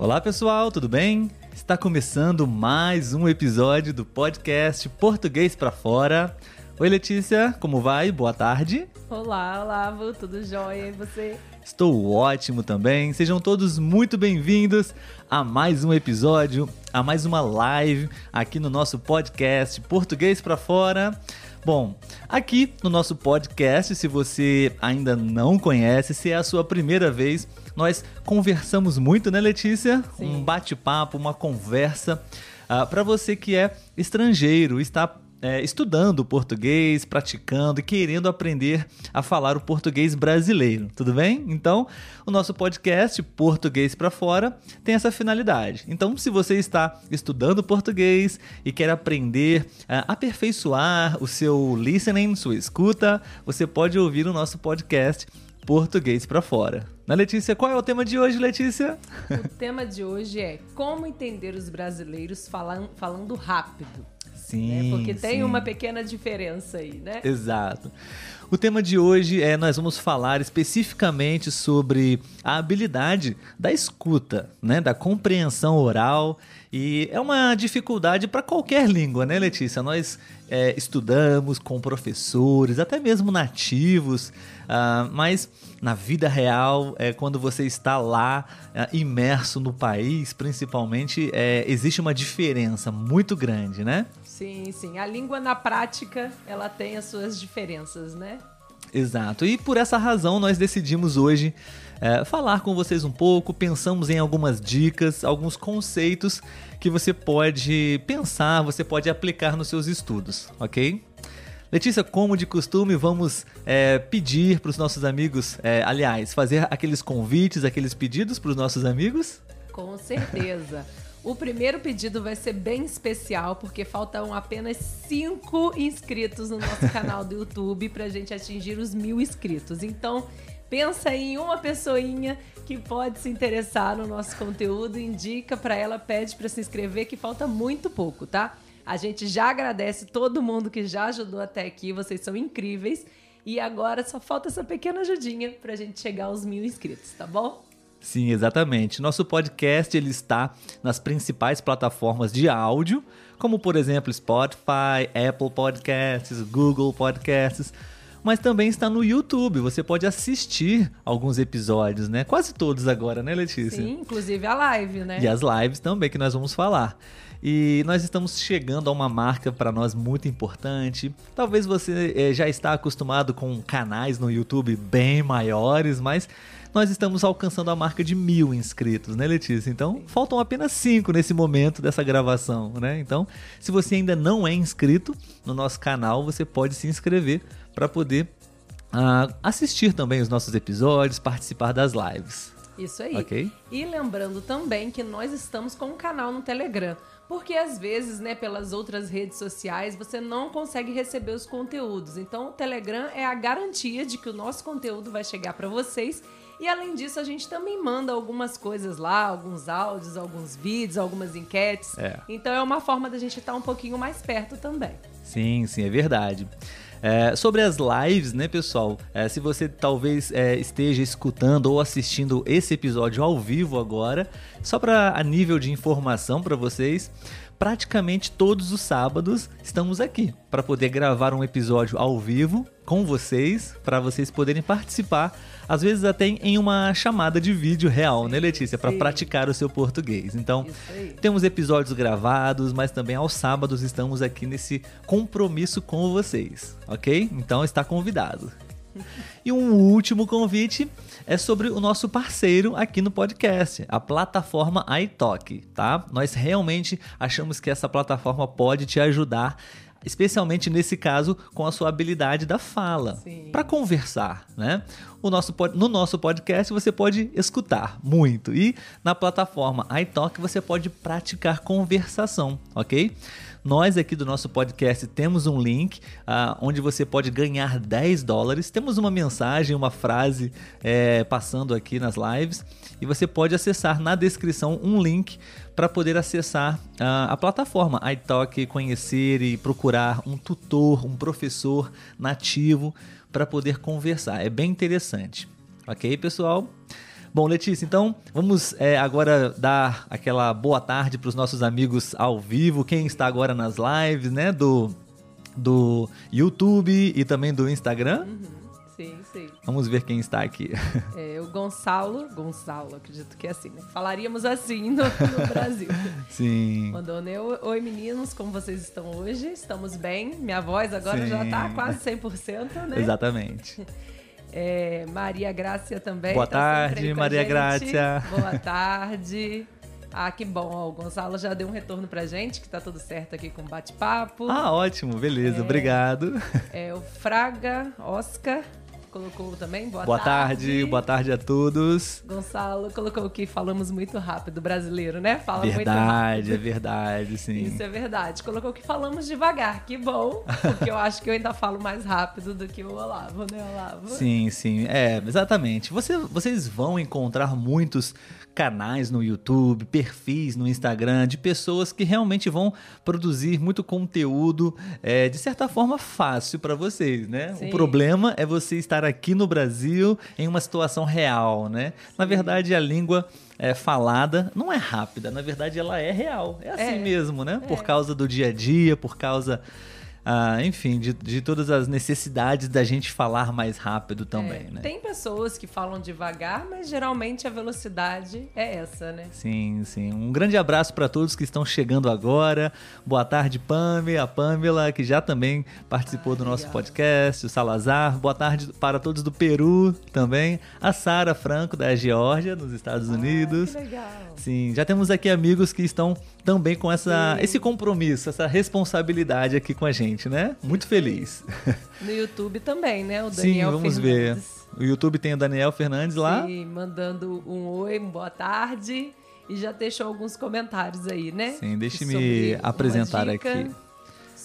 Olá pessoal, tudo bem? Está começando mais um episódio do podcast Português para Fora. Oi Letícia, como vai? Boa tarde. Olá, Olavo, tudo jóia e você? Estou ótimo também. Sejam todos muito bem-vindos a mais um episódio, a mais uma live aqui no nosso podcast Português para Fora. Bom, aqui no nosso podcast, se você ainda não conhece, se é a sua primeira vez, nós conversamos muito, né, Letícia? Sim. Um bate-papo, uma conversa. Uh, para você que é estrangeiro, está é, estudando português, praticando e querendo aprender a falar o português brasileiro, tudo bem? Então, o nosso podcast Português para Fora tem essa finalidade. Então, se você está estudando português e quer aprender a aperfeiçoar o seu listening, sua escuta, você pode ouvir o nosso podcast Português para Fora. Na Letícia, qual é o tema de hoje, Letícia? O tema de hoje é como entender os brasileiros falam, falando rápido. Sim. Né? Porque tem sim. uma pequena diferença aí, né? Exato. O tema de hoje é nós vamos falar especificamente sobre a habilidade da escuta, né, da compreensão oral e é uma dificuldade para qualquer língua, né, Letícia? Nós é, estudamos com professores, até mesmo nativos, uh, mas na vida real, é, quando você está lá é, imerso no país, principalmente, é, existe uma diferença muito grande, né? Sim, sim. A língua na prática, ela tem as suas diferenças, né? Exato. E por essa razão nós decidimos hoje é, falar com vocês um pouco, pensamos em algumas dicas, alguns conceitos que você pode pensar, você pode aplicar nos seus estudos, ok? Letícia, como de costume, vamos é, pedir para os nossos amigos, é, aliás, fazer aqueles convites, aqueles pedidos para os nossos amigos? Com certeza. O primeiro pedido vai ser bem especial, porque faltam apenas cinco inscritos no nosso canal do YouTube para a gente atingir os mil inscritos. Então, pensa em uma pessoinha que pode se interessar no nosso conteúdo, indica para ela, pede para se inscrever, que falta muito pouco, tá? A gente já agradece todo mundo que já ajudou até aqui, vocês são incríveis. E agora só falta essa pequena ajudinha para a gente chegar aos mil inscritos, tá bom? Sim, exatamente. Nosso podcast ele está nas principais plataformas de áudio, como por exemplo Spotify, Apple Podcasts, Google Podcasts, mas também está no YouTube. Você pode assistir alguns episódios, né? Quase todos agora, né, Letícia? Sim, inclusive a live, né? E as lives também que nós vamos falar. E nós estamos chegando a uma marca para nós muito importante. Talvez você eh, já está acostumado com canais no YouTube bem maiores, mas nós estamos alcançando a marca de mil inscritos, né, Letícia? Então, faltam apenas cinco nesse momento dessa gravação, né? Então, se você ainda não é inscrito no nosso canal, você pode se inscrever para poder uh, assistir também os nossos episódios, participar das lives. Isso aí. Ok? E lembrando também que nós estamos com um canal no Telegram. Porque às vezes, né, pelas outras redes sociais, você não consegue receber os conteúdos. Então, o Telegram é a garantia de que o nosso conteúdo vai chegar para vocês. E além disso, a gente também manda algumas coisas lá, alguns áudios, alguns vídeos, algumas enquetes. É. Então é uma forma da gente estar um pouquinho mais perto também. Sim, sim, é verdade. É, sobre as lives, né, pessoal? É, se você talvez é, esteja escutando ou assistindo esse episódio ao vivo agora, só para a nível de informação para vocês, praticamente todos os sábados estamos aqui para poder gravar um episódio ao vivo com vocês, para vocês poderem participar às vezes até em uma chamada de vídeo real, né, Letícia? Para praticar o seu português. Então, temos episódios gravados, mas também aos sábados estamos aqui nesse compromisso com vocês, ok? Então, está convidado. E um último convite é sobre o nosso parceiro aqui no podcast, a plataforma iTalk, tá? Nós realmente achamos que essa plataforma pode te ajudar especialmente nesse caso com a sua habilidade da fala para conversar, né? O nosso, no nosso podcast você pode escutar muito e na plataforma iTalk você pode praticar conversação, ok? Nós aqui do nosso podcast temos um link uh, onde você pode ganhar 10 dólares. Temos uma mensagem, uma frase é, passando aqui nas lives e você pode acessar na descrição um link para poder acessar uh, a plataforma iTalk, conhecer e procurar um tutor, um professor nativo para poder conversar. É bem interessante. Ok, pessoal? Bom, Letícia, então vamos é, agora dar aquela boa tarde para os nossos amigos ao vivo, quem está agora nas lives, né, do, do YouTube e também do Instagram. Uhum. Sim, sim. Vamos ver quem está aqui. É, o Gonçalo, Gonçalo, acredito que é assim, né? Falaríamos assim no, no Brasil. Sim. Mandou, né? Oi meninos, como vocês estão hoje? Estamos bem? Minha voz agora Sim. já tá quase 100%, né? Exatamente. É, Maria Grácia também. Boa tá tarde, Maria. Grácia. Boa tarde. Ah, que bom. Ó, o Gonçalo já deu um retorno pra gente, que tá tudo certo aqui com o bate-papo. Ah, ótimo, beleza, obrigado. É, o Fraga Oscar colocou também. Boa, Boa tarde, boa tarde a todos. Gonçalo colocou que falamos muito rápido, brasileiro, né? Fala muito Verdade, rápido. é verdade, sim. Isso é verdade. Colocou que falamos devagar, que bom, porque eu acho que eu ainda falo mais rápido do que o Olavo, né, Olavo? Sim, sim, é, exatamente. Você, vocês vão encontrar muitos canais no YouTube, perfis no Instagram de pessoas que realmente vão produzir muito conteúdo é, de certa forma fácil para vocês, né? Sim. O problema é você estar aqui no Brasil em uma situação real, né? Na verdade, a língua é, falada não é rápida, na verdade ela é real, é assim É. mesmo, né? Por É. causa do dia a dia, por causa ah, enfim, de, de todas as necessidades da gente falar mais rápido também, É, né? Tem pessoas que falam devagar, mas geralmente a velocidade é essa, né? Sim, sim. Um grande abraço para todos que estão chegando agora. Boa tarde, Pame, a Pamela, que já também participou do nosso podcast, o Salazar. Boa tarde para todos do Peru também. A Sara Franco, da Geórgia, nos Estados Unidos. Que legal. Sim, já temos aqui amigos que estão também com essa, Sim. esse compromisso, essa responsabilidade aqui com a gente, né? Muito feliz. No YouTube também, né? O Sim, Daniel vamos Fernandes. ver. O YouTube tem o Daniel Fernandes lá. Sim, mandando um oi, boa tarde. E já deixou alguns comentários aí, né? Sim, deixe-me apresentar aqui.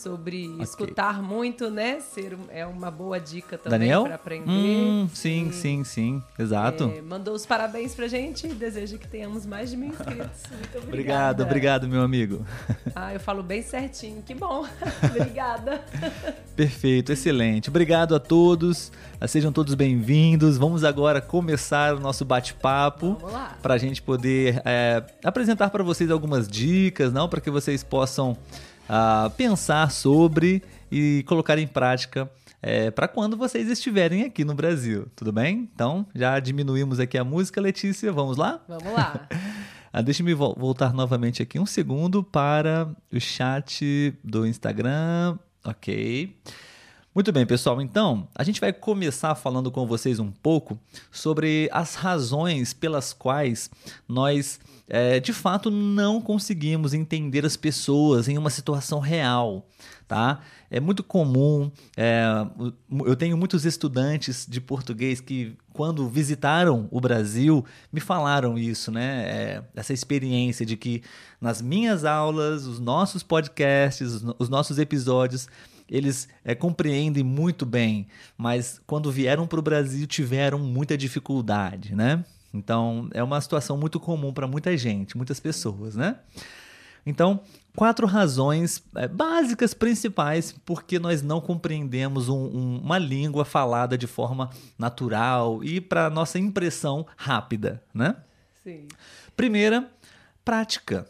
Sobre escutar muito, né? Ser, é uma boa dica também para aprender. Hum, sim, sim, sim. Exato. É, mandou os parabéns pra gente e deseja que tenhamos mais de mil inscritos. Muito obrigada. Obrigado, obrigado, meu amigo. Ah, eu falo bem certinho. Que bom. obrigada. Perfeito, excelente. Obrigado a todos. Sejam todos bem-vindos. Vamos agora começar o nosso bate-papo para a gente poder é, apresentar para vocês algumas dicas, não, para que vocês possam ah, pensar sobre e colocar em prática para quando vocês estiverem aqui no Brasil. Tudo bem? Então já diminuímos aqui a música, Letícia. Vamos lá? Vamos lá. Ah, Deixa-me vol- voltar novamente aqui um segundo para o chat do Instagram. Ok. Muito bem, pessoal. Então, a gente vai começar falando com vocês um pouco sobre as razões pelas quais nós, é, de fato, não conseguimos entender as pessoas em uma situação real, tá? É muito comum, é, eu tenho muitos estudantes de português que, quando visitaram o Brasil, me falaram isso, né? É, essa experiência de que nas minhas aulas, os nossos podcasts, os nossos episódios, eles é, compreendem muito bem, mas quando vieram para o Brasil tiveram muita dificuldade, né? Então é uma situação muito comum para muita gente, muitas pessoas, né? Então, quatro razões é, básicas principais porque nós não compreendemos um- um- uma língua falada de forma natural e para nossa impressão rápida, né? Sim. Primeira, prática,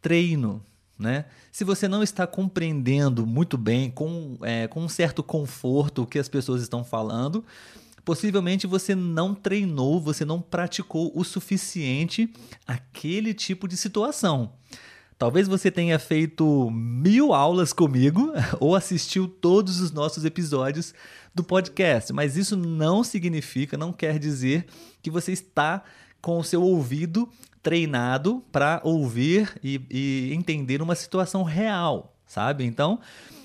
treino. Né? Se você não está compreendendo muito bem, com, é, com um certo conforto, o que as pessoas estão falando, possivelmente você não treinou, você não praticou o suficiente aquele tipo de situação. Talvez você tenha feito mil aulas comigo ou assistiu todos os nossos episódios do podcast, mas isso não significa, não quer dizer que você está com o seu ouvido treinado para ouvir e, e entender uma situação real, sabe? Então,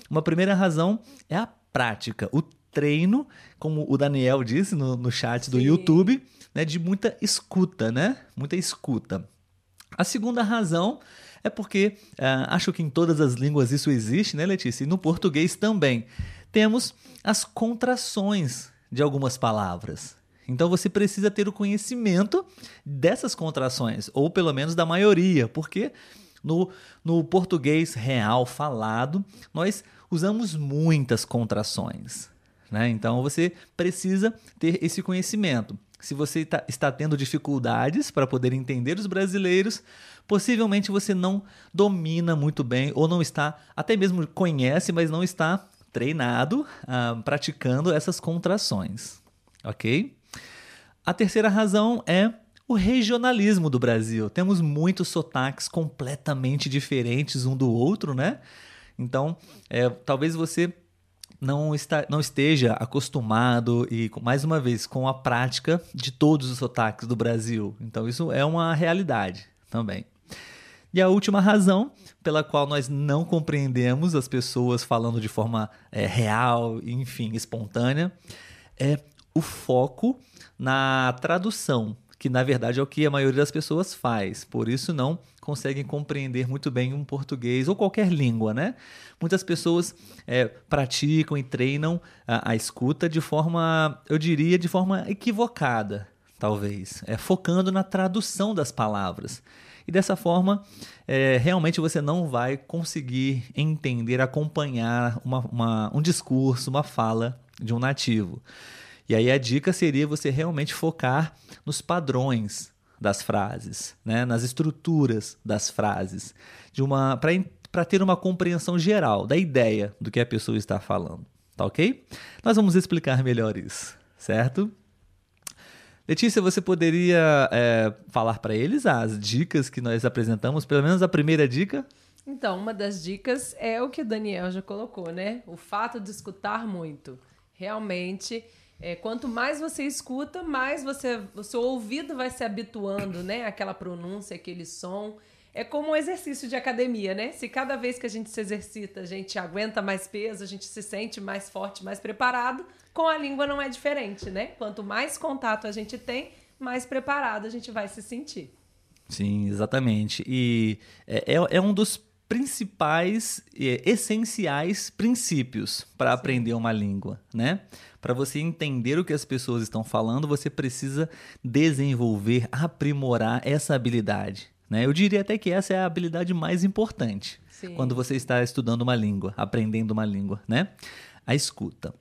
uma primeira razão é a prática, o treino, como o Daniel disse no, no chat do Sim. YouTube, né, de muita escuta, né? Muita escuta. A segunda razão é porque ah, acho que em todas as línguas isso existe, né, Letícia? E no português também. Temos as contrações de algumas palavras. Então você precisa ter o conhecimento dessas contrações, ou pelo menos da maioria, porque no, no português real falado nós usamos muitas contrações. Né? Então você precisa ter esse conhecimento. se você tá, está tendo dificuldades para poder entender os brasileiros, possivelmente você não domina muito bem ou não está, até mesmo conhece, mas não está treinado, ah, praticando essas contrações, ok? A terceira razão é o regionalismo do Brasil. Temos muitos sotaques completamente diferentes um do outro, né? Então, é, talvez você não, está, não esteja acostumado e, mais uma vez, com a prática de todos os sotaques do Brasil. Então, isso é uma realidade também. E a última razão pela qual nós não compreendemos as pessoas falando de forma é, real, enfim, espontânea, é o foco na tradução, que na verdade é o que a maioria das pessoas faz. Por isso não conseguem compreender muito bem um português ou qualquer língua, né? Muitas pessoas é, praticam e treinam a, a, escuta de forma, eu diria, de forma equivocada, talvez, é, focando na tradução das palavras. E dessa forma, é, realmente você não vai conseguir entender, acompanhar uma, uma, um discurso, uma fala de um nativo. E aí a dica seria você realmente focar nos padrões das frases, né? nas estruturas das frases, de uma para ter uma compreensão geral da ideia do que a pessoa está falando. Tá ok? Nós vamos explicar melhor isso, certo? Letícia, você poderia é, falar para eles as dicas que nós apresentamos, pelo menos a primeira dica? Então, uma das dicas é o que o Daniel já colocou, né? O fato de escutar muito. Realmente, é, quanto mais você escuta, mais você, o seu ouvido vai se habituando, né? Aquela pronúncia, aquele som. É como um exercício de academia, né? Se cada vez que a gente se exercita, a gente aguenta mais peso, a gente se sente mais forte, mais preparado, com a língua não é diferente, né? Quanto mais contato a gente tem, mais preparado a gente vai se sentir. Sim, exatamente. E é, é, é um dos principais, é, essenciais princípios para aprender uma língua, né? Para você entender o que as pessoas estão falando, você precisa desenvolver, aprimorar essa habilidade. Né? Eu diria até que essa é a habilidade mais importante Sim. quando você está estudando uma língua, aprendendo uma língua, né? A escuta.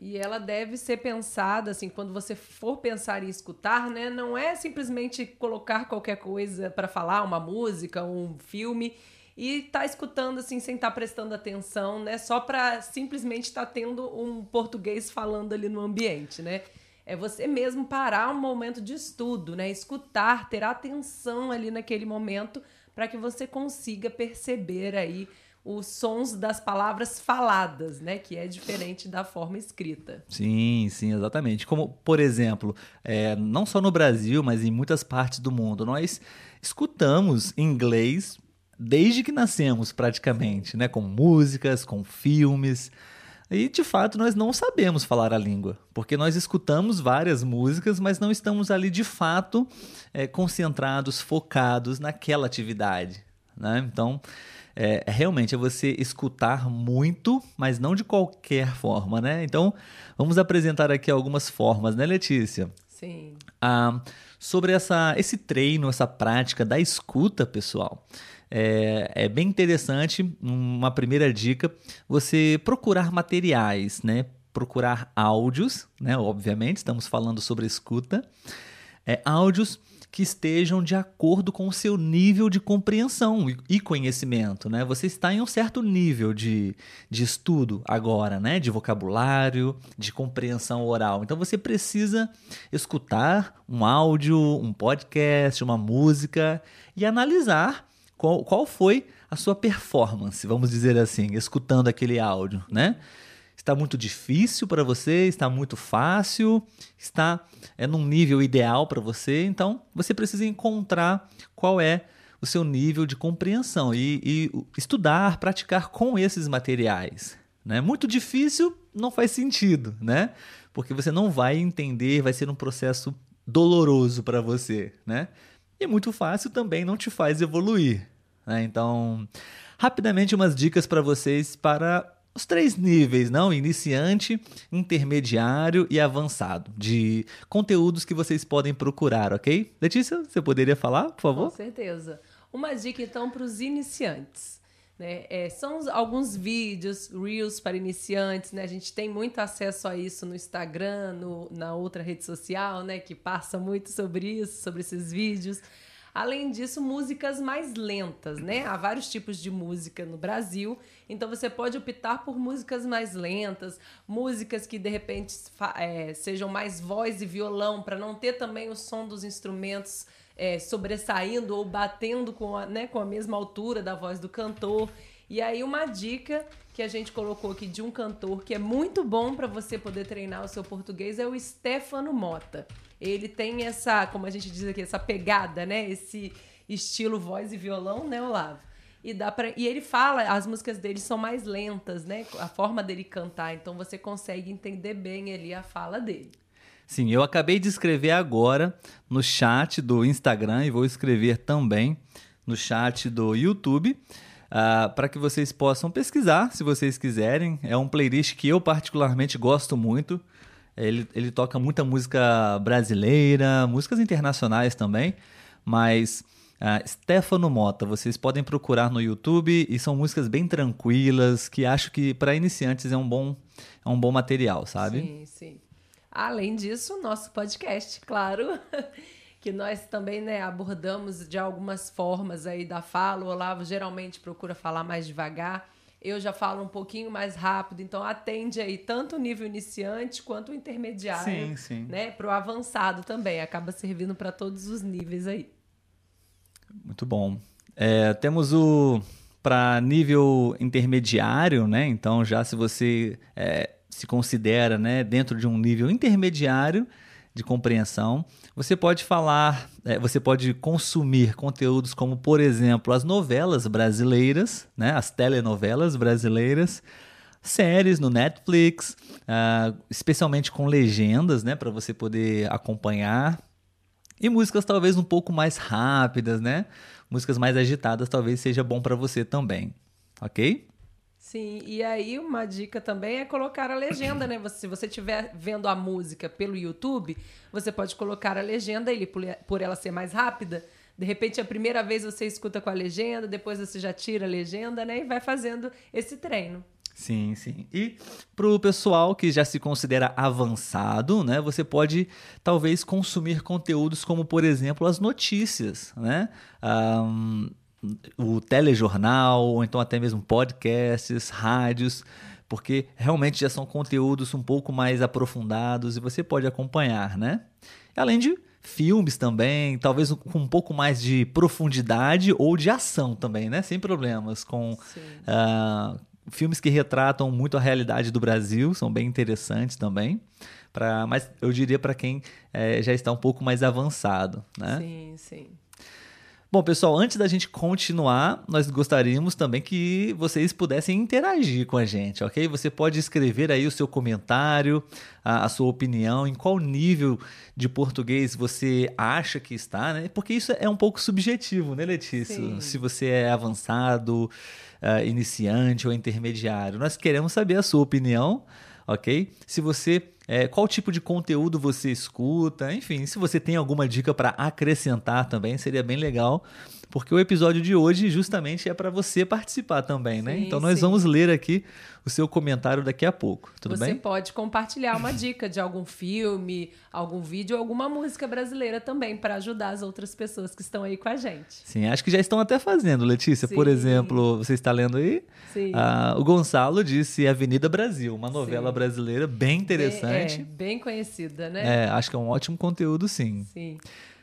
E ela deve ser pensada, assim, quando você for pensar em escutar, né? Não é simplesmente colocar qualquer coisa para falar, uma música, um filme, e tá escutando assim sem estar tá prestando atenção, né? Só para simplesmente estar tá tendo um português falando ali no ambiente, né? É você mesmo parar um momento de estudo, né? Escutar, ter atenção ali naquele momento para que você consiga perceber aí os sons das palavras faladas, né? Que é diferente da forma escrita. Sim, sim, exatamente. Como, por exemplo, é, não só no Brasil, mas em muitas partes do mundo, nós escutamos inglês desde que nascemos praticamente, né? Com músicas, com filmes. E de fato nós não sabemos falar a língua, porque nós escutamos várias músicas, mas não estamos ali de fato é, concentrados, focados naquela atividade. Né? Então, é, realmente é você escutar muito, mas não de qualquer forma. Né? Então, vamos apresentar aqui algumas formas, né, Letícia? Sim. Ah, sobre essa, esse treino, essa prática da escuta, pessoal. É, é, bem interessante, uma primeira dica, você procurar materiais, né? Procurar áudios, né? Obviamente, estamos falando sobre escuta. É, áudios que estejam de acordo com o seu nível de compreensão e conhecimento, né? Você está em um certo nível de, de estudo agora, né? De vocabulário, de compreensão oral. Então você precisa escutar um áudio, um podcast, uma música e analisar qual, qual foi a sua performance, vamos dizer assim, escutando aquele áudio, né? Está muito difícil para você? Está muito fácil? Está é num nível ideal para você? Então, você precisa encontrar qual é o seu nível de compreensão e, e estudar, praticar com esses materiais. Né? Muito difícil não faz sentido, né? Porque você não vai entender, vai ser um processo doloroso para você, né? E muito fácil também não te faz evoluir. Né? Então, rapidamente umas dicas para vocês para os três níveis, não? Iniciante, intermediário e avançado, de conteúdos que vocês podem procurar, ok? Letícia, você poderia falar, por favor? Com certeza. Uma dica então para os iniciantes. Né? É, são alguns vídeos, reels para iniciantes, né? A gente tem muito acesso a isso no Instagram, no, na outra rede social, né? Que passa muito sobre isso, sobre esses vídeos. Além disso, músicas mais lentas, né? Há vários tipos de música no Brasil, então você pode optar por músicas mais lentas, músicas que de repente é, sejam mais voz e violão, para não ter também o som dos instrumentos é, sobressaindo ou batendo com a, né, com a mesma altura da voz do cantor. E aí, uma dica que a gente colocou aqui de um cantor que é muito bom para você poder treinar o seu português é o Stefano Mota. Ele tem essa, como a gente diz aqui, essa pegada, né? Esse estilo voz e violão, né, Olavo? E, dá pra, e ele fala, as músicas dele são mais lentas, né? A forma dele cantar, então você consegue entender bem ali a fala dele. Sim, eu acabei de escrever agora no chat do Instagram e vou escrever também no chat do YouTube uh, para que vocês possam pesquisar, se vocês quiserem. É um playlist que eu particularmente gosto muito. Ele, ele toca muita música brasileira, músicas internacionais também, mas uh, Stefano Mota, vocês podem procurar no YouTube e são músicas bem tranquilas que acho que para iniciantes é um bom é um bom material, sabe? Sim, sim. Além disso, nosso podcast, claro. que nós também né, abordamos de algumas formas aí da fala. O Olavo geralmente procura falar mais devagar. Eu já falo um pouquinho mais rápido, então atende aí tanto o nível iniciante quanto o intermediário, sim, sim. né, para o avançado também. Acaba servindo para todos os níveis aí. Muito bom. É, temos o para nível intermediário, né? Então já se você é, se considera, né, dentro de um nível intermediário de compreensão. Você pode falar, é, você pode consumir conteúdos como, por exemplo, as novelas brasileiras, né, as telenovelas brasileiras, séries no Netflix, uh, especialmente com legendas, né, para você poder acompanhar. E músicas talvez um pouco mais rápidas, né? Músicas mais agitadas talvez seja bom para você também, ok? Sim, e aí uma dica também é colocar a legenda, né? se você estiver vendo a música pelo YouTube, você pode colocar a legenda ele por ela ser mais rápida. De repente, a primeira vez você escuta com a legenda, depois você já tira a legenda, né? E vai fazendo esse treino. Sim, sim. E para o pessoal que já se considera avançado, né, você pode talvez consumir conteúdos como, por exemplo, as notícias, né? Um, o telejornal, ou então até mesmo podcasts, rádios, porque realmente já são conteúdos um pouco mais aprofundados e você pode acompanhar, né? Além de filmes também, talvez com um pouco mais de profundidade ou de ação também, né? Sem problemas, com uh, filmes que retratam muito a realidade do Brasil, são bem interessantes também. Pra, mas eu diria para quem é, já está um pouco mais avançado, né? Sim, sim. Bom, pessoal, antes da gente continuar, nós gostaríamos também que vocês pudessem interagir com a gente, ok? Você pode escrever aí o seu comentário, a, a sua opinião, em qual nível de português você acha que está, né? Porque isso é um pouco subjetivo, né, Letícia? Sim. Se você é avançado, uh, iniciante ou intermediário. Nós queremos saber a sua opinião, ok? Se você é, qual tipo de conteúdo você escuta, enfim, se você tem alguma dica para acrescentar também, seria bem legal, porque o episódio de hoje justamente é para você participar também, né? Então nós sim. vamos ler aqui o seu comentário daqui a pouco, tudo você bem? Você pode compartilhar uma dica de algum filme, algum vídeo, alguma música brasileira também para ajudar as outras pessoas que estão aí com a gente. Sim, acho que já estão até fazendo, Letícia. Sim. Por exemplo, você está lendo aí? Sim. Ah, o Gonçalo disse Avenida Brasil, uma novela sim. brasileira bem interessante. Bem, é, bem conhecida, né? É, acho que é um ótimo conteúdo, sim. Sim.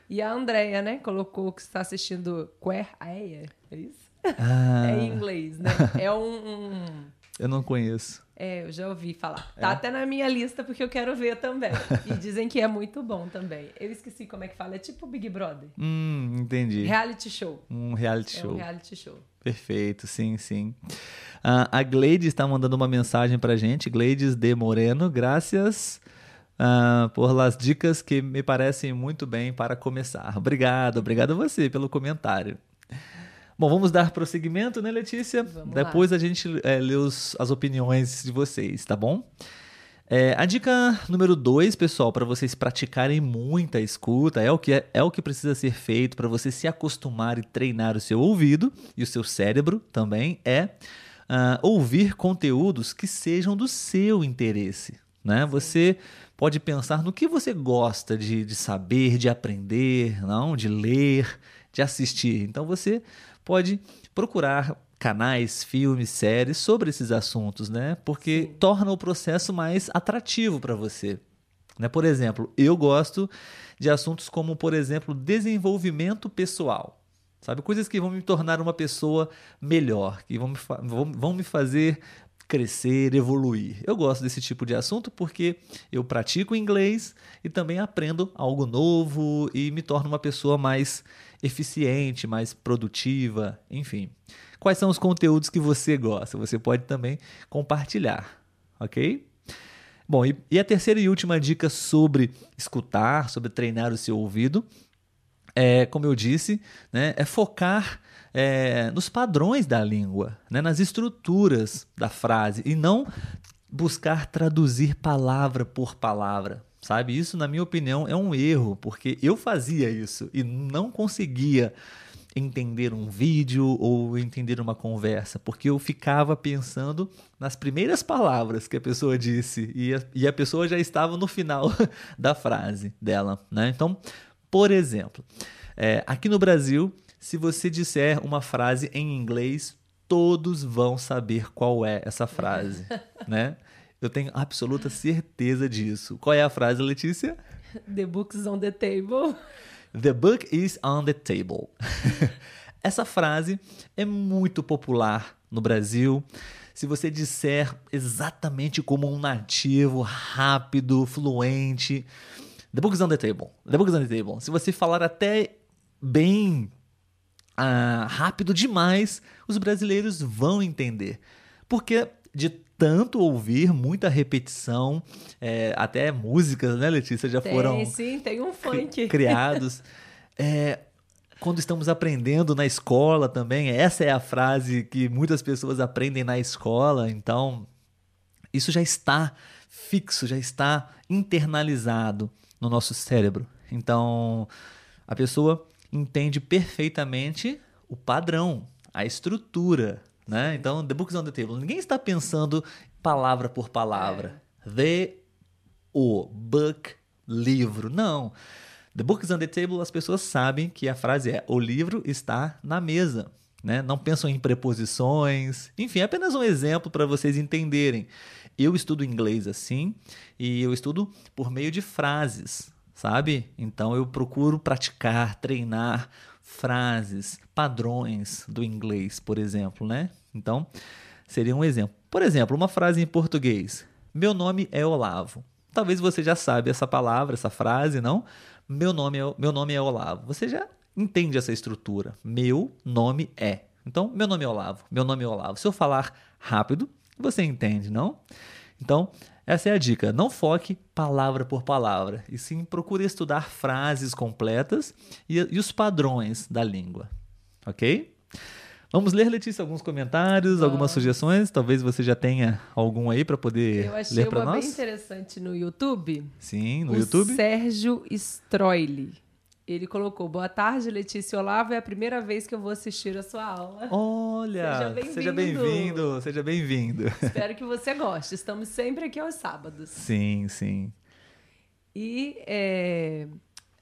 E a Andrea, né, colocou que está assistindo Queer Eye, é isso? Ah. É em inglês, né? É um, um... Eu não conheço. É, eu já ouvi falar. Tá é? até na minha lista porque eu quero ver também. E dizem que é muito bom também. Eu esqueci como é que fala. É tipo Big Brother. Hum, entendi. Reality show. Um reality é show. Um reality show. Perfeito, sim, sim. Uh, a Gleides está mandando uma mensagem pra gente. Gleides de Moreno, graças uh, por las dicas que me parecem muito bem para começar. Obrigado, obrigado a você pelo comentário. Bom, vamos dar prosseguimento, né, Letícia? Vamos Depois lá. a gente é, lê os, as opiniões de vocês, tá bom? É, a dica número dois, pessoal, para vocês praticarem muita escuta, é o que, é, é o que precisa ser feito para você se acostumar e treinar o seu ouvido e o seu cérebro também, é uh, ouvir conteúdos que sejam do seu interesse. Né? Você pode pensar no que você gosta de, de saber, de aprender, não, de ler, de assistir. Então você pode procurar canais, filmes, séries sobre esses assuntos, né? Porque Sim. torna o processo mais atrativo para você. Né? Por exemplo, eu gosto de assuntos como, por exemplo, desenvolvimento pessoal. Sabe? Coisas que vão me tornar uma pessoa melhor, que vão me, vão, vão me fazer crescer, evoluir. Eu gosto desse tipo de assunto porque eu pratico inglês e também aprendo algo novo e me torno uma pessoa mais eficiente, mais produtiva, enfim quais são os conteúdos que você gosta. Você pode também compartilhar, ok? Bom, e, a terceira e última dica sobre escutar, sobre treinar o seu ouvido, é, como eu disse, né, é focar é, nos padrões da língua, né, nas estruturas da frase e não buscar traduzir palavra por palavra. Sabe, isso, na minha opinião, é um erro, porque eu fazia isso e não conseguia entender um vídeo ou entender uma conversa, porque eu ficava pensando nas primeiras palavras que a pessoa disse e a, e a pessoa já estava no final da frase dela. Né? Então, por exemplo, é, aqui no Brasil, se você disser uma frase em inglês, todos vão saber qual é essa frase, né? Eu tenho absoluta certeza disso. Qual é a frase, Letícia? The book's on the table. The book is on the table. Essa frase é muito popular no Brasil. Se você disser exatamente como um nativo, rápido, fluente, The book is on the table. The book is on the table. Se você falar até bem uh, rápido demais, os brasileiros vão entender. Porque de tanto ouvir, muita repetição, é, até músicas, né, Letícia, já tem, foram sim, tem um funk. criados. É, quando estamos aprendendo na escola também, essa é a frase que muitas pessoas aprendem na escola, então isso já está fixo, já está internalizado no nosso cérebro. Então a pessoa entende perfeitamente o padrão, a estrutura né? Então, The Book is on the Table. Ninguém está pensando palavra por palavra. É. The, o, book, livro. Não. The Book is on the Table, as pessoas sabem que a frase é o livro está na mesa. Né? Não pensam em preposições. Enfim, é apenas um exemplo para vocês entenderem. Eu estudo inglês assim e eu estudo por meio de frases, sabe? Então eu procuro praticar, treinar frases, padrões do inglês, por exemplo, né? Então, seria um exemplo. Por exemplo, uma frase em português: Meu nome é Olavo. Talvez você já sabe essa palavra, essa frase, não? Meu nome é, meu nome é Olavo. Você já entende essa estrutura. Meu nome é. Então, meu nome é Olavo. Meu nome é Olavo. Se eu falar rápido, você entende, não? Então, essa é a dica. Não foque palavra por palavra, e sim procure estudar frases completas e, e os padrões da língua. Ok? Vamos ler, Letícia, alguns comentários, Vamos. algumas sugestões. Talvez você já tenha algum aí para poder ler para nós. Eu achei bem interessante no YouTube. Sim, no o YouTube. Sérgio Stroili. Ele colocou: Boa tarde, Letícia Olavo. É a primeira vez que eu vou assistir a sua aula. Olha! Seja bem-vindo! Seja bem-vindo! Bem Espero que você goste. Estamos sempre aqui aos sábados. Sim, sim. E é,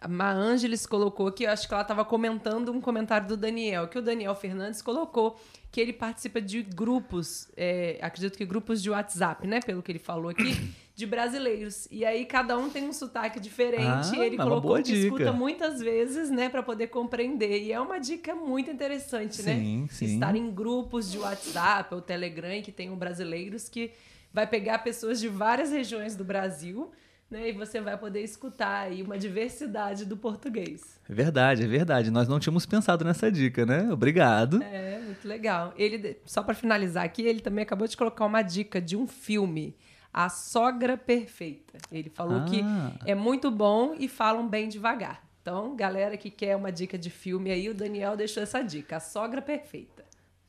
a Ma Angeles colocou aqui, acho que ela estava comentando um comentário do Daniel, que o Daniel Fernandes colocou que ele participa de grupos, é, acredito que grupos de WhatsApp, né? Pelo que ele falou aqui, de brasileiros. E aí cada um tem um sotaque diferente. Ah, ele colocou que escuta muitas vezes, né, para poder compreender. E é uma dica muito interessante, né? sim, né? Sim. Estar em grupos de WhatsApp ou Telegram que tenham brasileiros que vai pegar pessoas de várias regiões do Brasil né? E você vai poder escutar aí uma diversidade do português. É verdade, é verdade. Nós não tínhamos pensado nessa dica, né? Obrigado. É, muito legal. Ele, só para finalizar aqui, ele também acabou de colocar uma dica de um filme, A Sogra Perfeita. Ele falou ah. que é muito bom e falam bem devagar. Então, galera que quer uma dica de filme aí, o Daniel deixou essa dica, A Sogra Perfeita.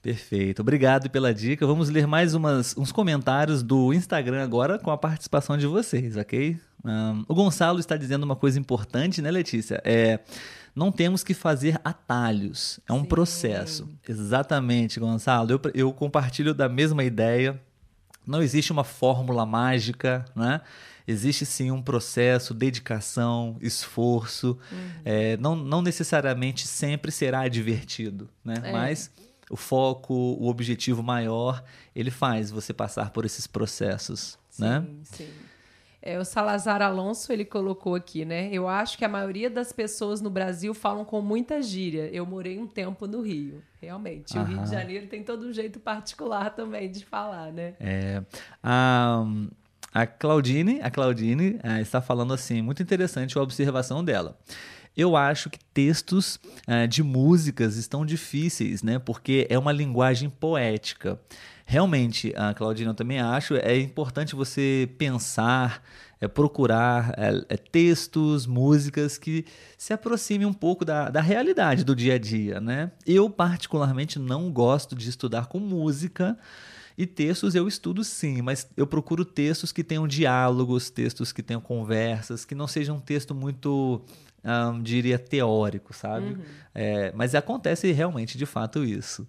Perfeito. Obrigado pela dica. Vamos ler mais umas, uns comentários do Instagram agora com a participação de vocês, ok? Um, o Gonçalo está dizendo uma coisa importante, né, Letícia? É, não temos que fazer atalhos. É um Sim. processo. Exatamente, Gonçalo. Eu, eu compartilho da mesma ideia. Não existe uma fórmula mágica, né? Existe sim um processo, dedicação, esforço. Uhum. É, não, não necessariamente sempre será divertido, né? É. Mas o foco, o objetivo maior, ele faz você passar por esses processos, sim, né? Sim. É, o Salazar Alonso ele colocou aqui, né? Eu acho que a maioria das pessoas no Brasil falam com muita gíria. Eu morei um tempo no Rio, realmente. Aham. O Rio de Janeiro tem todo um jeito particular também de falar, né? É. A, a Claudine, a Claudine é, está falando assim, muito interessante a observação dela. Eu acho que textos uh, de músicas estão difíceis, né? Porque é uma linguagem poética. Realmente, a Claudina, eu também acho, é importante você pensar, é, procurar é, é, textos, músicas que se aproximem um pouco da, da realidade do dia a dia, né? Eu, particularmente, não gosto de estudar com música, e textos eu estudo sim, mas eu procuro textos que tenham diálogos, textos que tenham conversas, que não sejam um texto muito um, diria, teórico, sabe? Uhum. É, mas acontece realmente, de fato, isso.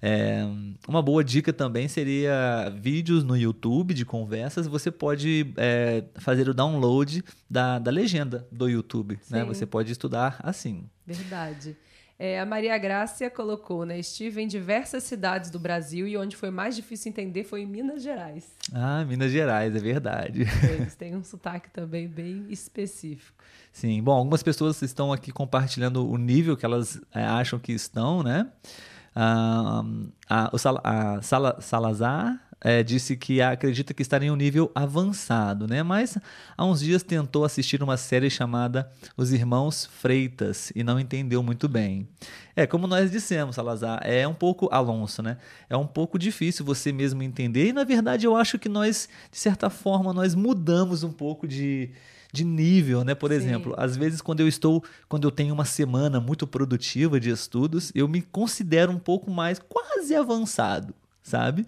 É, uma boa dica também seria vídeos no YouTube de conversas. Você pode é, fazer o download da, da legenda do YouTube. Né? Você pode estudar assim. Verdade. É, a Maria Grácia colocou, né? Estive em diversas cidades do Brasil e onde foi mais difícil entender foi em Minas Gerais. Ah, Minas Gerais, é verdade. Eles têm um sotaque também bem específico. Sim, bom, algumas pessoas estão aqui compartilhando o nível que elas é, acham que estão, né? Ah, a, o Sal, a Sala, Salazar é, disse que acredita que está em um nível avançado, né? Mas há uns dias tentou assistir uma série chamada Os Irmãos Freitas e não entendeu muito bem. É, como nós dissemos, Salazar, é um pouco, Alonso, né? É um pouco difícil você mesmo entender e, na verdade, eu acho que nós, de certa forma, nós mudamos um pouco de, de nível, né? Por Sim. exemplo, às vezes quando eu estou, quando eu tenho uma semana muito produtiva de estudos, eu me considero um pouco mais quase avançado, sabe?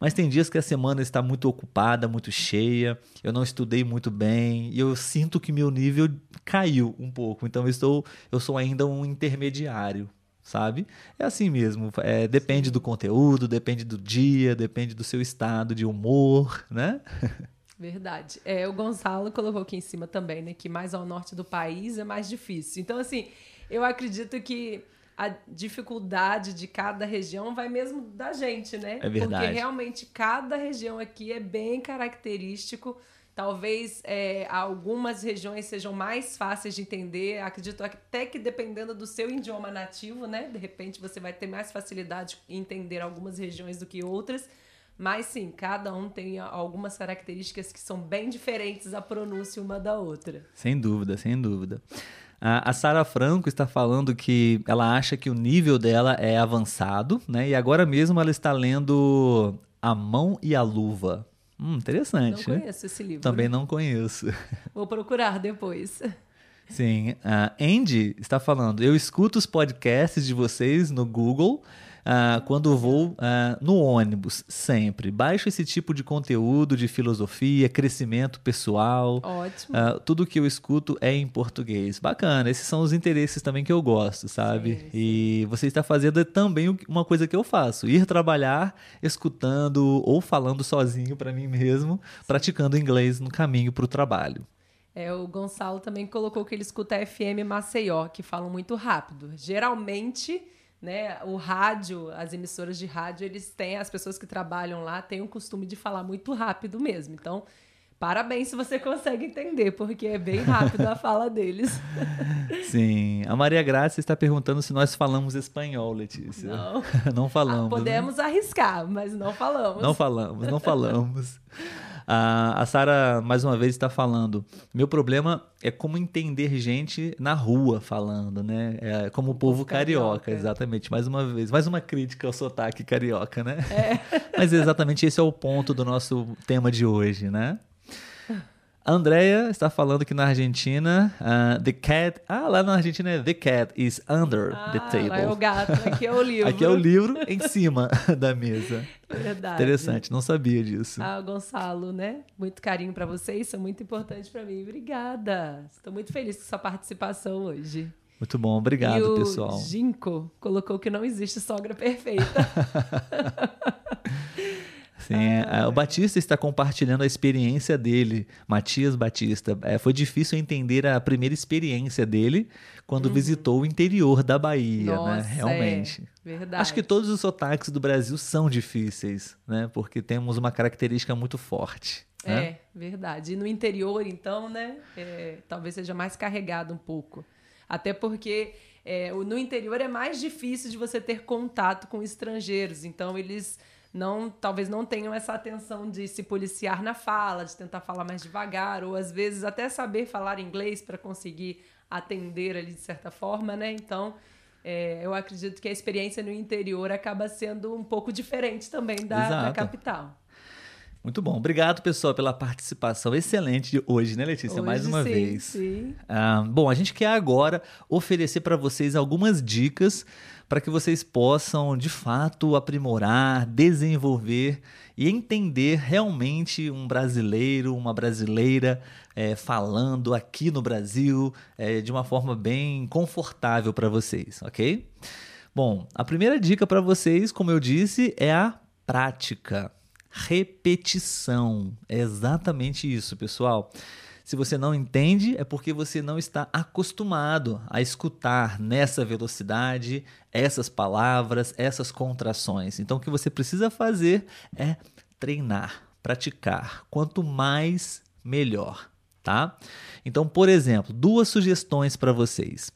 Mas tem dias que a semana está muito ocupada, muito cheia, eu não estudei muito bem e eu sinto que meu nível caiu um pouco. Então eu estou, eu sou ainda um intermediário, sabe? É assim mesmo. É, depende Sim. do conteúdo, depende do dia, depende do seu estado de humor, né? Verdade. É, o Gonçalo colocou aqui em cima também, né? Que mais ao norte do país é mais difícil. Então, assim, eu acredito que a dificuldade de cada região vai mesmo da gente, né? É verdade. Porque realmente cada região aqui é bem característico. Talvez é, algumas regiões sejam mais fáceis de entender. Acredito até que dependendo do seu idioma nativo, né? De repente você vai ter mais facilidade em entender algumas regiões do que outras. Mas sim, cada um tem algumas características que são bem diferentes a pronúncia uma da outra. Sem dúvida, sem dúvida. A, Sara Franco está falando que ela acha que o nível dela é avançado, né? E agora mesmo ela está lendo A Mão e a Luva. Hum, interessante. Não né? conheço esse livro. Também não conheço. Vou procurar depois. Sim. A Andy está falando: eu escuto os podcasts de vocês no Google uh, quando vou uh, no ônibus, sempre. Baixo esse tipo de conteúdo de filosofia, crescimento pessoal. Ótimo. Uh, tudo que eu escuto é em português. Bacana, esses são os interesses também que eu gosto, sabe? Sim, sim. E você está fazendo também uma coisa que eu faço: ir trabalhar escutando ou falando sozinho para mim mesmo, praticando inglês no caminho para o trabalho. É, o Gonçalo também colocou que ele escuta FM Maceió, que falam muito rápido. Geralmente né? O rádio, as emissoras de rádio, eles têm, as pessoas que trabalham lá têm o costume de falar muito rápido mesmo. Então, parabéns se você consegue entender, porque é bem rápido a fala deles. Sim. A Maria Graça está perguntando se nós falamos espanhol, Letícia. Não. não falamos. Ah, podemos né? arriscar, mas não falamos. Não falamos, não falamos. A, a Sara, mais uma vez, está falando. Meu problema é como entender gente na rua falando, né? É como o, povo, povo carioca, carioca, exatamente. Mais uma vez, mais uma crítica ao sotaque carioca, né? É. Mas exatamente esse é o ponto do nosso tema de hoje, né? Andrea está falando que na Argentina, uh, the cat. Ah, lá na Argentina é the cat is under ah, the table. Lá é o gato, aqui é o livro. aqui é o livro em cima da mesa. Verdade. Interessante, não sabia disso. Ah, Gonçalo, né? Muito carinho para vocês, são muito importantes para mim. Obrigada. Estou muito feliz com sua participação hoje. Muito bom, obrigado, e o pessoal. Ginko colocou que não existe sogra perfeita. Sim, ah, o Batista está compartilhando a experiência dele, Matias Batista. É, foi difícil entender a primeira experiência dele quando uhum. visitou o interior da Bahia, né? Nossa, né? Realmente. É, verdade. Acho que todos os sotaques do Brasil são difíceis, né? Porque temos uma característica muito forte. Né? É, verdade. E no interior, então, né? É, talvez seja mais carregado um pouco. Até porque é, no interior é mais difícil de você ter contato com estrangeiros. Então, eles não talvez não tenham essa atenção de se policiar na fala, de tentar falar mais devagar, ou às vezes até saber falar inglês para conseguir atender ali de certa forma, né? Então, é, eu acredito que a experiência no interior acaba sendo um pouco diferente também da, da capital. Muito bom. Obrigado, pessoal, pela participação excelente de hoje, né, Letícia? Hoje, Mais uma sim, vez. Sim. Ah, bom, a gente quer agora oferecer para vocês algumas dicas para que vocês possam, de fato, aprimorar, desenvolver e entender realmente um brasileiro, uma brasileira é, falando aqui no Brasil é, de uma forma bem confortável para vocês, ok? Bom, a primeira dica para vocês, como eu disse, é a prática repetição. É exatamente isso, pessoal. Se você não entende, é porque você não está acostumado a escutar nessa velocidade essas palavras, essas contrações. Então, o que você precisa fazer é treinar, praticar. Quanto mais, melhor, tá? Então, por exemplo, duas sugestões para vocês.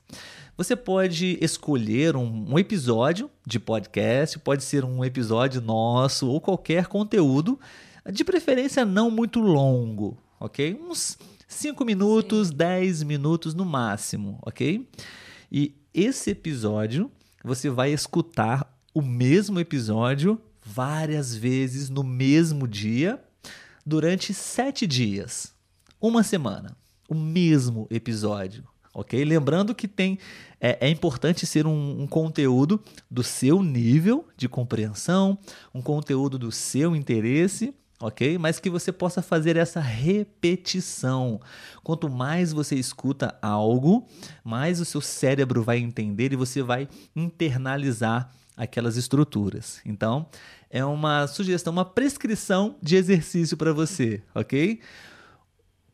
Você pode escolher um, um, episódio de podcast, pode ser um episódio nosso ou qualquer conteúdo, de preferência não muito longo, ok? Uns 5 minutos, 10 minutos no máximo, ok? E esse episódio você vai escutar o mesmo episódio várias vezes no mesmo dia durante sete dias, uma semana, o mesmo episódio ok? Lembrando que tem é, é importante ser um, um, conteúdo do seu nível de compreensão, um conteúdo do seu interesse, ok? Mas que você possa fazer essa repetição. Quanto mais você escuta algo, mais o seu cérebro vai entender e você vai internalizar aquelas estruturas. Então, é uma sugestão, uma prescrição de exercício para você, ok?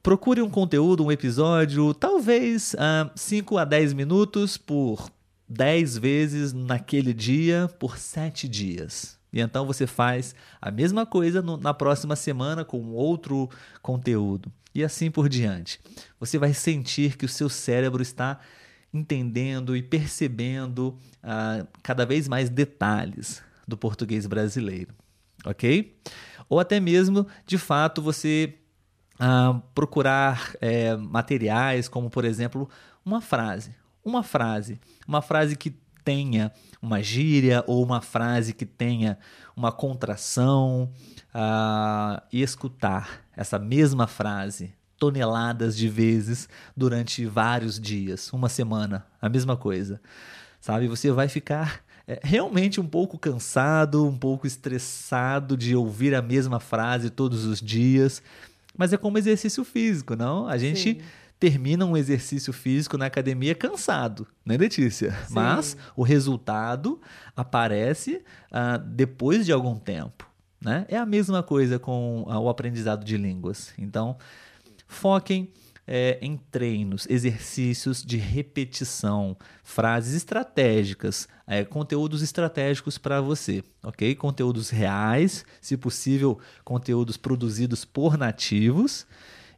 Procure um conteúdo, um episódio, talvez 5 uh, a 10 minutos por 10 vezes naquele dia por 7 dias. E então você faz a mesma coisa no, na próxima semana com outro conteúdo. E assim por diante. Você vai sentir que o seu cérebro está entendendo e percebendo uh, cada vez mais detalhes do português brasileiro. Ok? Ou até mesmo, de fato, você uh, procurar é, materiais como, por exemplo, uma frase. Uma frase. Uma frase que tenha uma gíria ou uma frase que tenha uma contração uh, e escutar essa mesma frase toneladas de vezes durante vários dias, uma semana, a mesma coisa. Sabe? Você vai ficar é, realmente um pouco cansado, um pouco estressado de ouvir a mesma frase todos os dias. Mas é como exercício físico, não? A gente Sim. Termina um exercício físico na academia cansado, né, Letícia? Sim. Mas o resultado aparece uh, depois de algum tempo. Né? É a mesma coisa com uh, o aprendizado de línguas. Então, foquem é, em treinos, exercícios de repetição, frases estratégicas, é, conteúdos estratégicos para você, ok? Conteúdos reais, se possível, conteúdos produzidos por nativos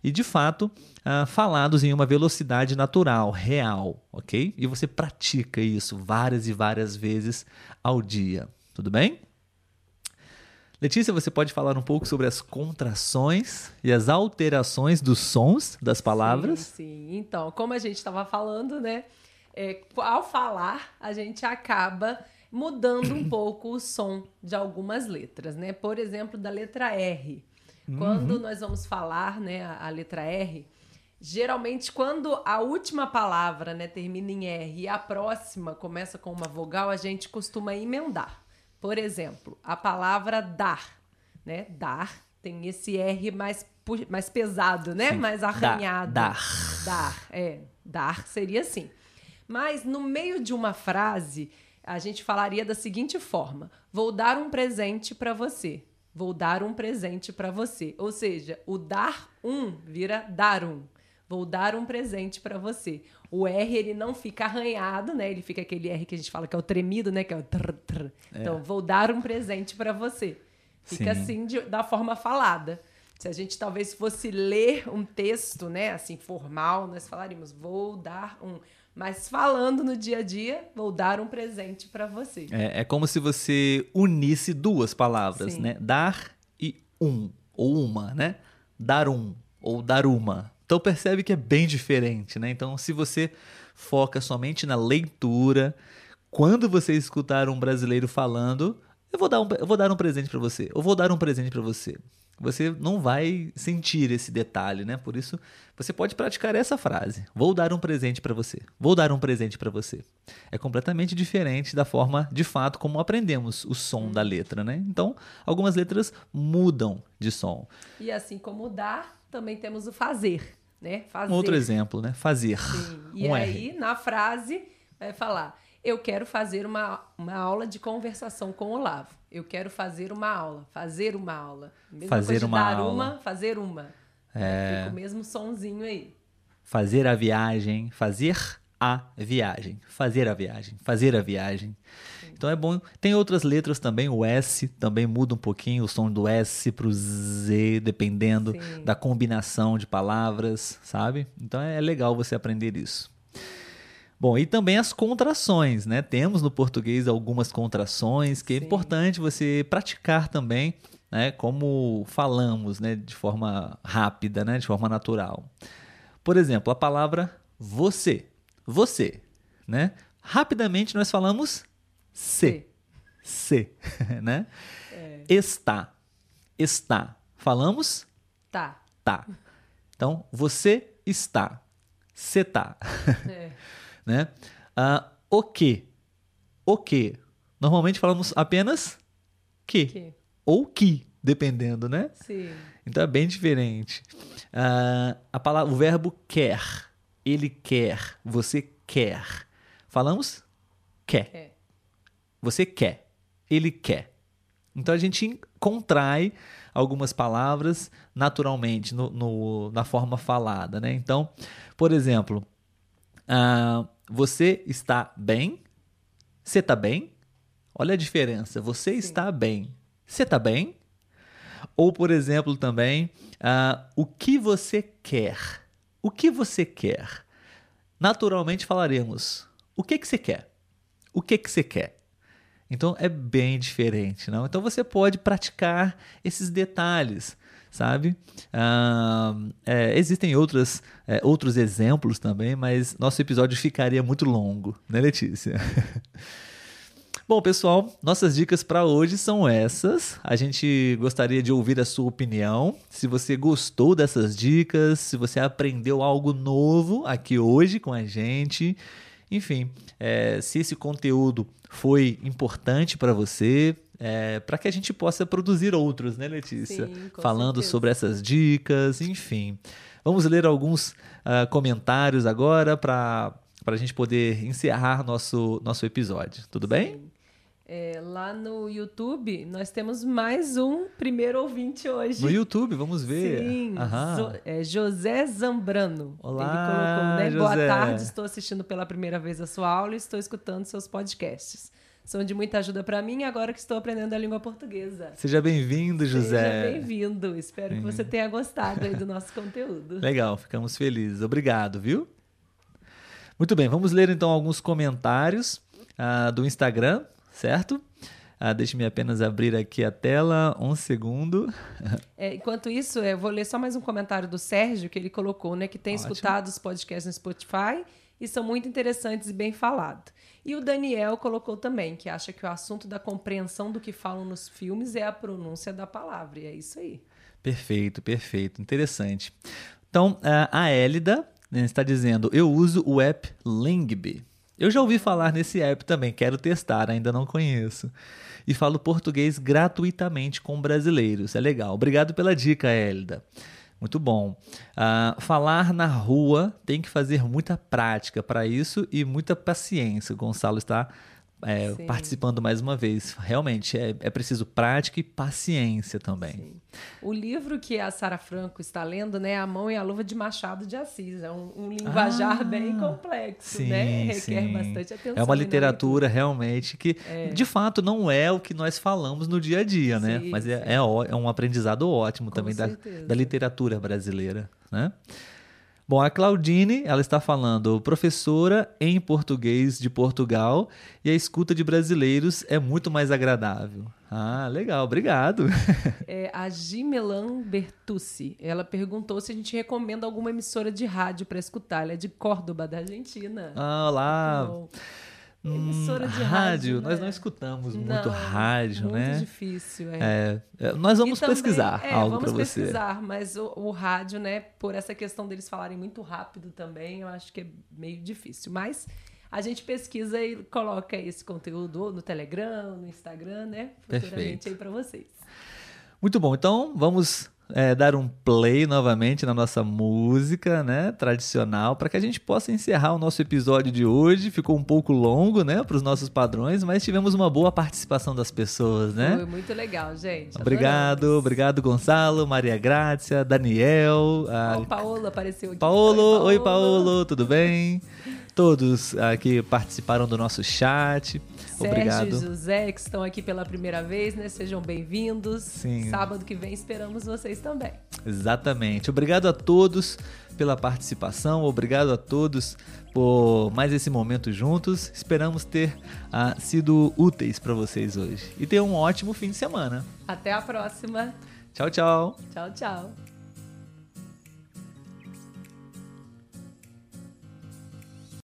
e, de fato, uh, falados em uma velocidade natural, real, ok? E você pratica isso várias e várias vezes ao dia, tudo bem? Letícia, você pode falar um pouco sobre as contrações e as alterações dos sons das palavras? Sim, sim. Então, como a gente estava falando, né? É, ao falar, a gente acaba mudando um pouco o som de algumas letras, né? Por exemplo, da letra R. Quando nós vamos falar, né, a, a letra R, geralmente quando a última palavra, né, termina em R e a próxima começa com uma vogal, a gente costuma emendar. Por exemplo, a palavra dar, né? Dar tem esse R mais, mais pesado, né? Sim. Mais Da- arranhado. dar. Dar, é. Dar seria assim. Mas no meio de uma frase, a gente falaria da seguinte forma: Vou dar um presente para você. Vou dar um presente para você. Ou seja, o dar um vira dar um. Vou dar um presente para você. O R ele não fica arranhado, né? Ele fica aquele R que a gente fala que é o tremido, né? Que é o trr, trr. Então, vou dar um presente para você. Fica Sim. assim de- da forma falada. Se a gente talvez fosse ler um texto, né, assim, formal, nós falaríamos, vou dar um. Mas falando no dia a dia, vou dar um presente para você. É, é como se você unisse duas palavras, Sim. né? Dar e um, ou uma, né? Dar um, ou dar uma. Então percebe que é bem diferente, né? Então se você foca somente na leitura, quando você escutar um brasileiro falando, eu vou dar um, eu vou dar um presente para você, eu vou dar um presente para você. Você não vai sentir esse detalhe, né? Por isso, você pode praticar essa frase. Vou dar um presente para você. Vou dar um presente para você. É completamente diferente da forma, de fato, como aprendemos o som da letra, né? Então, algumas letras mudam de som. E assim como dar, também temos o fazer, né? Fazer. Um outro exemplo, né? Fazer. Sim. E um aí, R. na frase, vai falar: Eu quero fazer uma, uma aula de conversação com o Olavo. Eu quero fazer uma aula. Fazer uma aula. Mesma Fazer uma dar aula. uma, fazer uma. É. Fica o mesmo sonzinho aí. Fazer a viagem, fazer a viagem, fazer a viagem, fazer a viagem. Então é bom. Tem outras letras também, o S também muda um pouquinho o som do S pro Z, dependendo Sim. da combinação de palavras, sabe? Então é legal você aprender isso. Bom, e também as contrações, né? Temos no português algumas contrações que é Sim. importante você praticar também, né? Como falamos, né? De forma rápida, né? De forma natural. Por exemplo, a palavra você. Você, né? Rapidamente nós falamos se. Se, né? Está. Está. Falamos Tá. tá. Então, você está. Você tá. É. né? Ah, o que? O que? Normalmente falamos apenas que. Que. Ou que, dependendo, né? Sim. Então é bem diferente. Ah, a palavra, o verbo quer. Ele quer. Você quer. Falamos quer. É. Você quer. Ele quer. Então a gente contrai algumas palavras naturalmente no, no- na forma falada, né? Então, por exemplo, ah, você está bem? Você está bem? Olha a diferença. Você está bem. Você está bem? Ou, por exemplo, também, ah, o que você quer? O que você quer? Naturalmente falaremos, o que, que você quer? O que, que você quer? Então é bem diferente, não? Então você pode praticar esses detalhes, sabe? Ah, é, existem outras, é, outros exemplos também, mas nosso episódio ficaria muito longo, né, Letícia? Bom, pessoal, nossas dicas para hoje são essas. A gente gostaria de ouvir a sua opinião. Se você gostou dessas dicas, se você aprendeu algo novo aqui hoje com a gente, enfim, é, se esse conteúdo foi importante para você, para que a gente possa produzir outros, né, Letícia? Sim, Falando certeza. sobre essas dicas, enfim. Vamos ler alguns ah, comentários agora para a gente poder encerrar nosso, nosso episódio. Tudo bem? Sim. É, lá no YouTube, nós temos mais um primeiro ouvinte hoje. No YouTube, vamos ver. Sim. Zo- é, José Zambrano. Olá, Ele colocou, né? Boa José. tarde, estou assistindo pela primeira vez a sua aula e estou escutando seus podcasts. São de muita ajuda para mim agora que estou aprendendo a língua portuguesa. Seja bem-vindo, José. Seja bem-vindo. Espero que você tenha gostado do nosso conteúdo. Legal, ficamos felizes. Obrigado, viu? Muito bem, vamos ler então alguns comentários ah, do Instagram, certo? Ah, Deixe-me apenas abrir aqui a tela, um segundo. É, enquanto isso, eu vou ler só mais um comentário do Sérgio que ele colocou, né? Que tem Ótimo. escutado os podcasts no Spotify e são muito interessantes e bem falados. E o Daniel colocou também, que acha que o assunto da compreensão do que falam nos filmes é a pronúncia da palavra. E é isso aí. Perfeito, perfeito. Interessante. Então, a Elida né, está dizendo: eu uso o app Lingby. Eu já ouvi falar nesse app também, quero testar, ainda não conheço. E falo português gratuitamente com brasileiros. É legal. Obrigado pela dica, Elida. Muito bom. Uh, falar na rua tem que fazer muita prática para isso e muita paciência. O Gonçalo está é, participando mais uma vez. Realmente, é, é preciso prática e paciência também. Sim. O livro que a Sara Franco está lendo, né, A Mão e a Luva de Machado de Assis, é um, um linguajar ah, bem complexo, sim, né? Requer sim. bastante atenção. É uma literatura realmente que, é. de fato, não é o que nós falamos no dia a dia, né? Sim, Mas é, é, é, um aprendizado ótimo Com também da, da literatura brasileira, né? Bom, a Claudine, ela está falando professora em português de Portugal e a escuta de brasileiros é muito mais agradável. Ah, legal, obrigado. É, a Gimelan Bertucci, ela perguntou se a gente recomenda alguma emissora de rádio para escutar. Ela é de Córdoba, da Argentina. Ah, olá. Emissora de rádio, rádio né? nós não escutamos não, muito rádio, muito né? Muito difícil, é. é. é nós vamos também, pesquisar é, algo para você. Vamos pesquisar, mas o, o, rádio, né, por essa questão deles falarem muito rápido também, eu acho que é meio difícil. Mas a gente pesquisa e coloca esse conteúdo no Telegram, no Instagram, né? Futuramente Perfeito. aí para vocês. Muito bom. Então, vamos é, dar um play novamente na nossa música, né, tradicional, para que a gente possa encerrar o nosso episódio de hoje. Ficou um pouco longo, né, para os nossos padrões, mas tivemos uma boa participação das pessoas, né? Foi muito legal, gente. Obrigado, Adoramos. obrigado Gonçalo, Maria Grácia, Daniel, a... oh, Paolo apareceu aqui. Paolo, oi Paolo, tudo bem? Todos aqui participaram do nosso chat. Sérgio e José, que estão aqui pela primeira vez, né? Sejam bem-vindos. Sim. Sábado que vem esperamos vocês também. Exatamente. Obrigado a todos pela participação, obrigado a todos por mais esse momento juntos. Esperamos ter uh, sido úteis para vocês hoje. E tenham um ótimo fim de semana. Até a próxima. Tchau, tchau. Tchau, tchau.